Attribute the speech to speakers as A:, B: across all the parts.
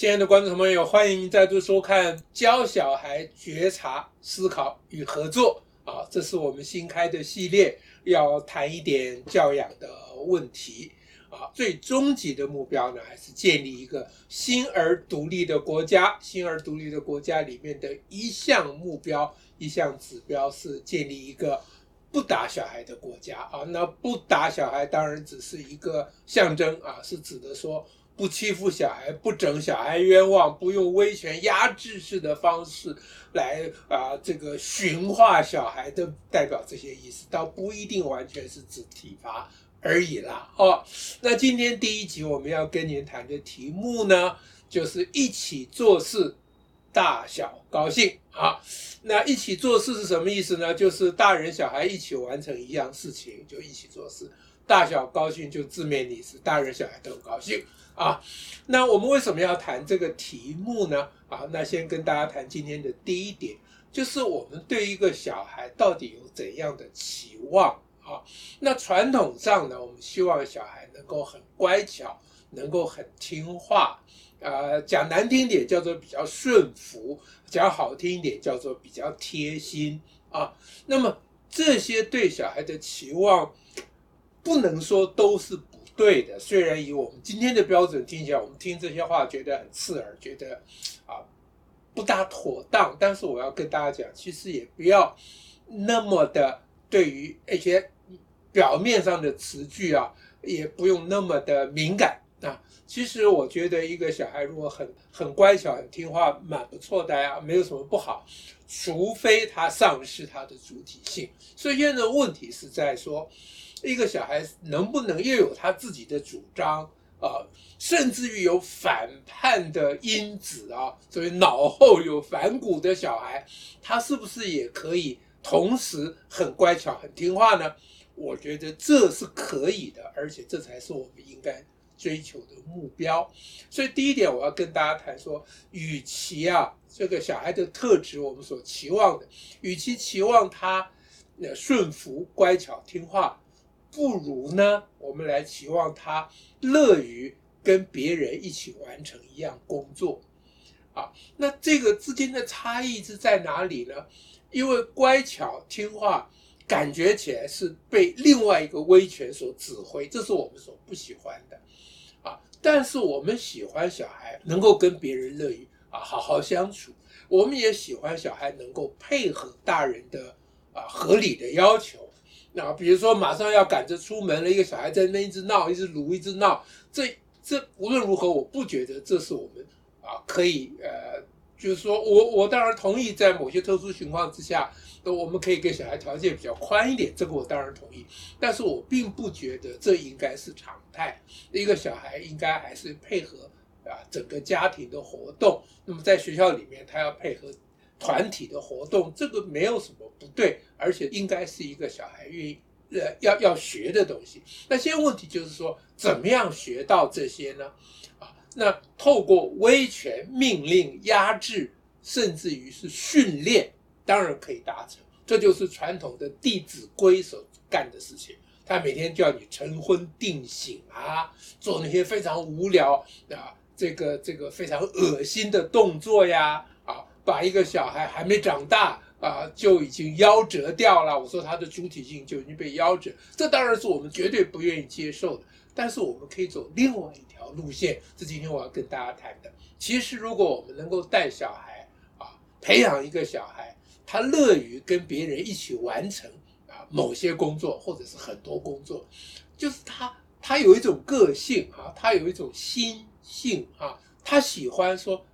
A: 亲爱的观众朋友，欢迎您再度收看《教小孩觉察、思考与合作》啊，这是我们新开的系列，要谈一点教养的问题啊。最终极的目标呢，还是建立一个新而独立的国家。新而独立的国家里面的一项目标、一项指标是建立一个不打小孩的国家啊。那不打小孩当然只是一个象征啊，是指的说。不欺负小孩，不整小孩冤枉，不用威权压制式的方式来啊、呃，这个驯化小孩的代表这些意思，倒不一定完全是指体罚而已啦。哦，那今天第一集我们要跟您谈的题目呢，就是一起做事，大小高兴啊。那一起做事是什么意思呢？就是大人小孩一起完成一样事情，就一起做事。大小高兴就字面意思，大人小孩都很高兴啊。那我们为什么要谈这个题目呢？啊，那先跟大家谈今天的第一点，就是我们对一个小孩到底有怎样的期望啊？那传统上呢，我们希望小孩能够很乖巧，能够很听话，呃，讲难听点叫做比较顺服，讲好听一点叫做比较贴心啊。那么这些对小孩的期望。不能说都是不对的，虽然以我们今天的标准听起来，我们听这些话觉得很刺耳，觉得啊不大妥当。但是我要跟大家讲，其实也不要那么的对于一些表面上的词句啊，也不用那么的敏感啊。其实我觉得一个小孩如果很很乖巧、很听话，蛮不错的呀，没有什么不好，除非他丧失他的主体性。所以现在问题是在说。一个小孩能不能又有他自己的主张啊，甚至于有反叛的因子啊，所以脑后有反骨的小孩，他是不是也可以同时很乖巧、很听话呢？我觉得这是可以的，而且这才是我们应该追求的目标。所以第一点，我要跟大家谈说，与其啊这个小孩的特质我们所期望的，与其期望他呃顺服、乖巧、听话。不如呢，我们来期望他乐于跟别人一起完成一样工作，啊，那这个之间的差异是在哪里呢？因为乖巧听话，感觉起来是被另外一个威权所指挥，这是我们所不喜欢的，但是我们喜欢小孩能够跟别人乐于啊好好相处，我们也喜欢小孩能够配合大人的啊合理的要求。那比如说，马上要赶着出门了，一个小孩在那一直闹，一直撸，一直闹。这这无论如何，我不觉得这是我们啊可以呃，就是说我我当然同意，在某些特殊情况之下，我们可以给小孩条件比较宽一点，这个我当然同意。但是我并不觉得这应该是常态。一个小孩应该还是配合啊整个家庭的活动。那么在学校里面，他要配合。团体的活动，这个没有什么不对，而且应该是一个小孩愿意呃要要学的东西。那现在问题就是说，怎么样学到这些呢？啊，那透过威权、命令、压制，甚至于是训练，当然可以达成。这就是传统的《弟子规》所干的事情。他每天叫你晨昏定省啊，做那些非常无聊啊，这个这个非常恶心的动作呀。啊把一个小孩还没长大啊，就已经夭折掉了。我说他的主体性就已经被夭折，这当然是我们绝对不愿意接受的。但是我们可以走另外一条路线，是今天我要跟大家谈的。其实，如果我们能够带小孩啊，培养一个小孩，他乐于跟别人一起完成啊某些工作，或者是很多工作，就是他他有一种个性啊，他有一种心性啊，他喜欢说。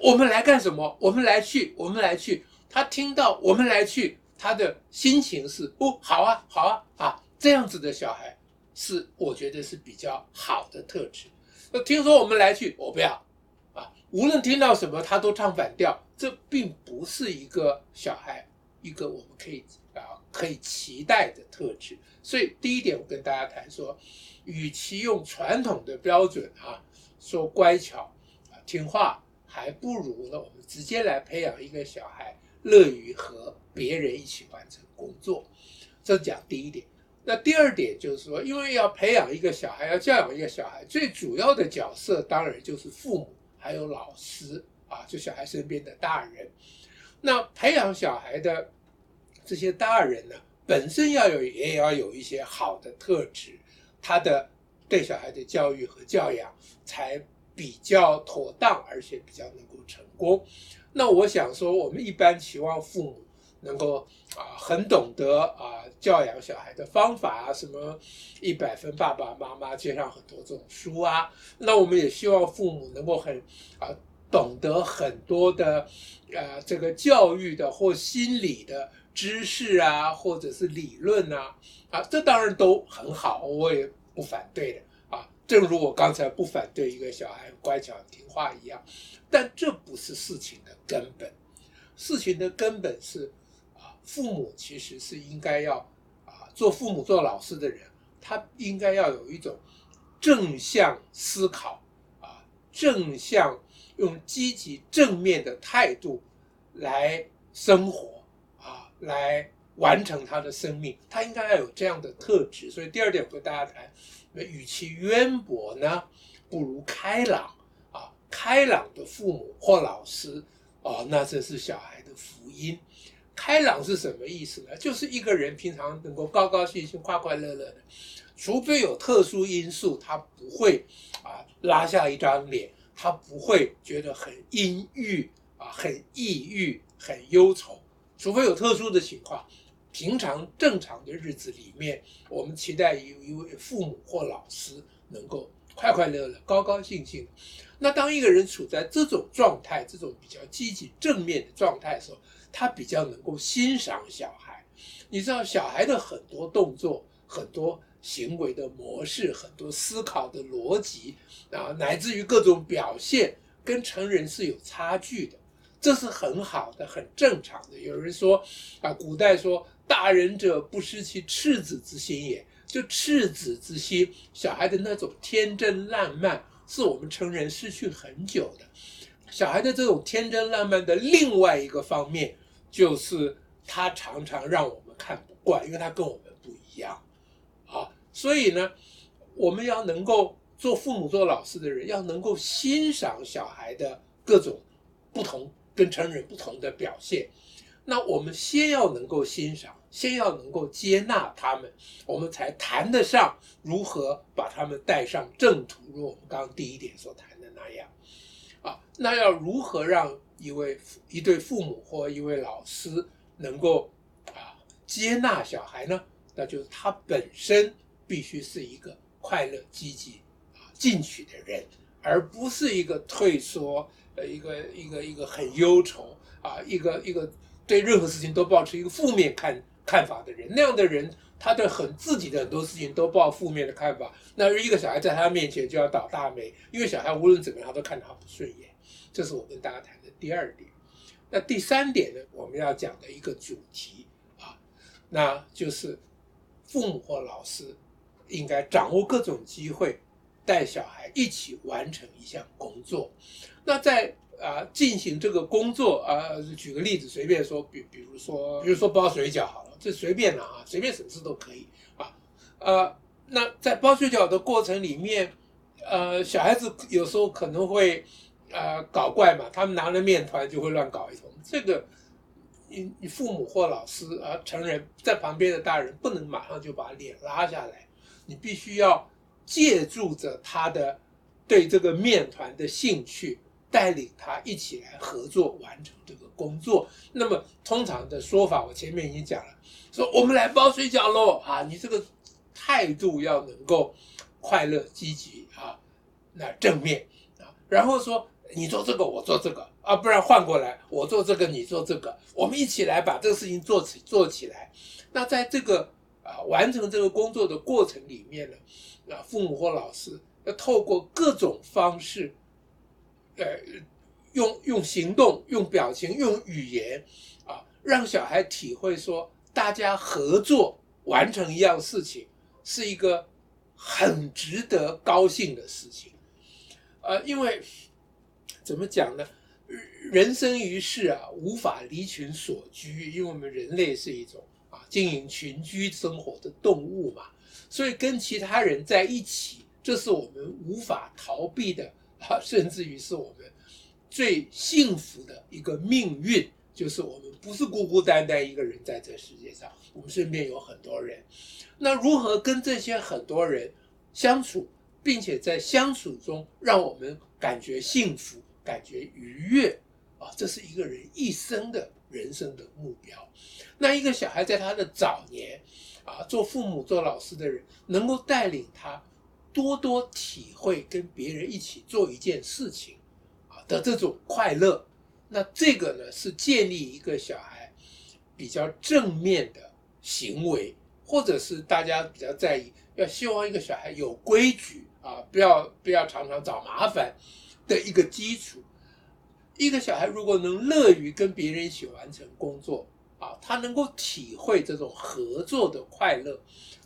A: 我们来干什么？我们来去，我们来去。他听到我们来去，他的心情是哦，好啊，好啊，啊，这样子的小孩是我觉得是比较好的特质。那听说我们来去，我不要啊。无论听到什么，他都唱反调，这并不是一个小孩一个我们可以啊可以期待的特质。所以第一点，我跟大家谈说，与其用传统的标准啊说乖巧啊听话。还不如呢，我们直接来培养一个小孩，乐于和别人一起完成工作。这讲第一点。那第二点就是说，因为要培养一个小孩，要教养一个小孩，最主要的角色当然就是父母还有老师啊，就小孩身边的大人。那培养小孩的这些大人呢，本身要有也要有一些好的特质，他的对小孩的教育和教养才比较妥当，而且比较能够成功。那我想说，我们一般期望父母。能够啊，很懂得啊教养小孩的方法啊，什么一百分爸爸妈妈街上很多这种书啊。那我们也希望父母能够很啊懂得很多的呃这个教育的或心理的知识啊，或者是理论啊啊，这当然都很好，我也不反对的啊。正如我刚才不反对一个小孩乖巧听话一样，但这不是事情的根本，事情的根本是。父母其实是应该要啊，做父母做老师的人，他应该要有一种正向思考啊，正向用积极正面的态度来生活啊，来完成他的生命。他应该要有这样的特质。所以第二点，我跟大家谈，那与其渊博呢，不如开朗啊。开朗的父母或老师啊，那这是小孩的福音。开朗是什么意思呢？就是一个人平常能够高高兴兴、快快乐乐的，除非有特殊因素，他不会啊拉下一张脸，他不会觉得很阴郁啊、很抑郁、很忧愁。除非有特殊的情况，平常正常的日子里面，我们期待有一位父母或老师能够快快乐乐、高高兴兴。那当一个人处在这种状态、这种比较积极正面的状态的时候，他比较能够欣赏小孩，你知道小孩的很多动作、很多行为的模式、很多思考的逻辑啊，乃至于各种表现，跟成人是有差距的，这是很好的、很正常的。有人说啊，古代说“大人者不失其赤子之心也”，就赤子之心，小孩的那种天真烂漫，是我们成人失去很久的。小孩的这种天真烂漫的另外一个方面。就是他常常让我们看不惯，因为他跟我们不一样，啊，所以呢，我们要能够做父母、做老师的人，要能够欣赏小孩的各种不同、跟成人不同的表现。那我们先要能够欣赏，先要能够接纳他们，我们才谈得上如何把他们带上正途。如我们刚刚第一点所谈的那样，啊，那要如何让？一位一对父母或一位老师能够啊接纳小孩呢，那就是他本身必须是一个快乐、积极啊进取的人，而不是一个退缩呃一个一个一个很忧愁啊一个一个对任何事情都抱持一个负面看看法的人。那样的人，他对很自己的很多事情都抱负面的看法，那一个小孩在他面前就要倒大霉，因为小孩无论怎么样他都看他不顺眼。这是我跟大家谈的。第二点，那第三点呢？我们要讲的一个主题啊，那就是父母或老师应该掌握各种机会，带小孩一起完成一项工作。那在啊进行这个工作啊，举个例子，随便说，比比如说，比如说包水饺好了，这随便了啊，随便什么事都可以啊。呃，那在包水饺的过程里面，呃，小孩子有时候可能会。呃，搞怪嘛，他们拿了面团就会乱搞一通。这个，你你父母或老师啊，成人在旁边的大人不能马上就把脸拉下来，你必须要借助着他的对这个面团的兴趣，带领他一起来合作完成这个工作。那么通常的说法，我前面已经讲了，说我们来包水饺喽啊，你这个态度要能够快乐积极啊，那正面啊，然后说。你做这个，我做这个啊，不然换过来，我做这个，你做这个，我们一起来把这个事情做起做起来。那在这个啊完成这个工作的过程里面呢，啊父母或老师要透过各种方式，呃，用用行动、用表情、用语言啊，让小孩体会说，大家合作完成一样事情是一个很值得高兴的事情，呃，因为。怎么讲呢？人生于世啊，无法离群所居，因为我们人类是一种啊经营群居生活的动物嘛，所以跟其他人在一起，这是我们无法逃避的甚至于是我们最幸福的一个命运，就是我们不是孤孤单单一个人在这世界上，我们身边有很多人。那如何跟这些很多人相处，并且在相处中让我们感觉幸福、感觉愉悦啊，这是一个人一生的人生的目标。那一个小孩在他的早年啊，做父母、做老师的人，能够带领他多多体会跟别人一起做一件事情。啊的这种快乐，那这个呢，是建立一个小孩比较正面的行为，或者是大家比较在意，要希望一个小孩有规矩啊，不要不要常常找麻烦的一个基础。一个小孩如果能乐于跟别人一起完成工作啊，他能够体会这种合作的快乐，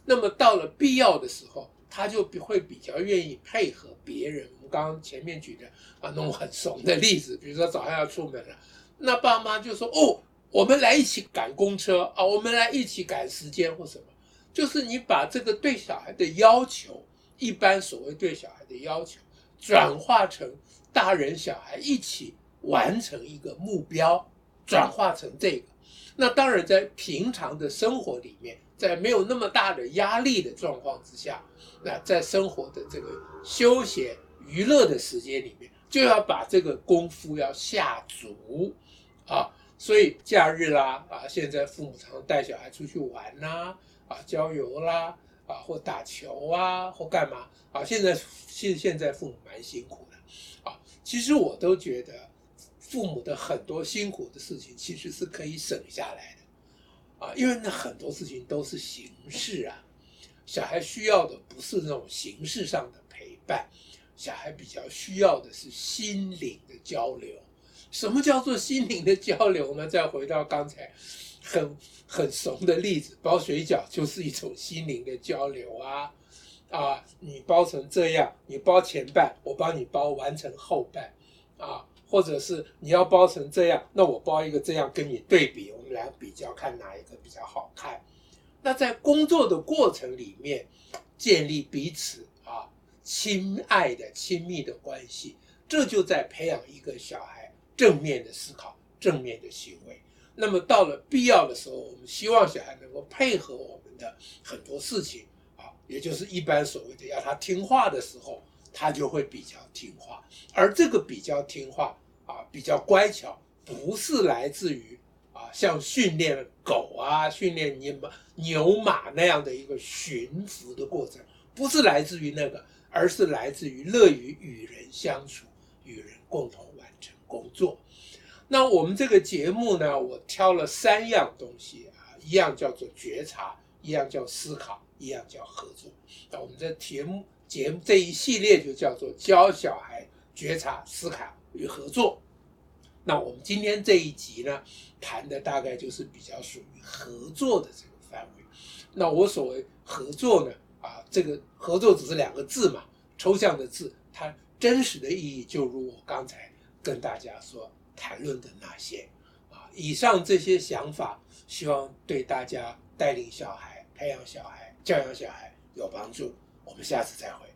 A: 那么到了必要的时候，他就会比较愿意配合别人。我们刚刚前面举的啊，那种很怂的例子，比如说早上要出门了，那爸妈就说：“哦，我们来一起赶公车啊，我们来一起赶时间或什么。”就是你把这个对小孩的要求，一般所谓对小孩的要求，转化成大人小孩一起完成一个目标，转化成这个。那当然，在平常的生活里面，在没有那么大的压力的状况之下，那在生活的这个休闲。娱乐的时间里面，就要把这个功夫要下足啊，所以假日啦啊，现在父母常常带小孩出去玩呐啊，郊游啦啊，或打球啊，或干嘛啊。现在现现在父母蛮辛苦的啊，其实我都觉得父母的很多辛苦的事情其实是可以省下来的啊，因为那很多事情都是形式啊，小孩需要的不是那种形式上的陪伴。小孩比较需要的是心灵的交流。什么叫做心灵的交流呢？再回到刚才很很怂的例子，包水饺就是一种心灵的交流啊啊！你包成这样，你包前半，我帮你包完成后半啊，或者是你要包成这样，那我包一个这样跟你对比，我们俩比较看哪一个比较好看。那在工作的过程里面，建立彼此啊。亲爱的、亲密的关系，这就在培养一个小孩正面的思考、正面的行为。那么到了必要的时候，我们希望小孩能够配合我们的很多事情啊，也就是一般所谓的要他听话的时候，他就会比较听话。而这个比较听话啊、比较乖巧，不是来自于啊像训练狗啊、训练牛马、牛马那样的一个驯服的过程，不是来自于那个。而是来自于乐于与人相处，与人共同完成工作。那我们这个节目呢，我挑了三样东西啊，一样叫做觉察，一样叫思考，一样叫合作。那我们这节目节目这一系列就叫做教小孩觉察、思考与合作。那我们今天这一集呢，谈的大概就是比较属于合作的这个范围。那我所谓合作呢？啊，这个合作只是两个字嘛，抽象的字，它真实的意义就如我刚才跟大家所谈论的那些啊。以上这些想法，希望对大家带领小孩、培养小孩、教养小孩有帮助。我们下次再会。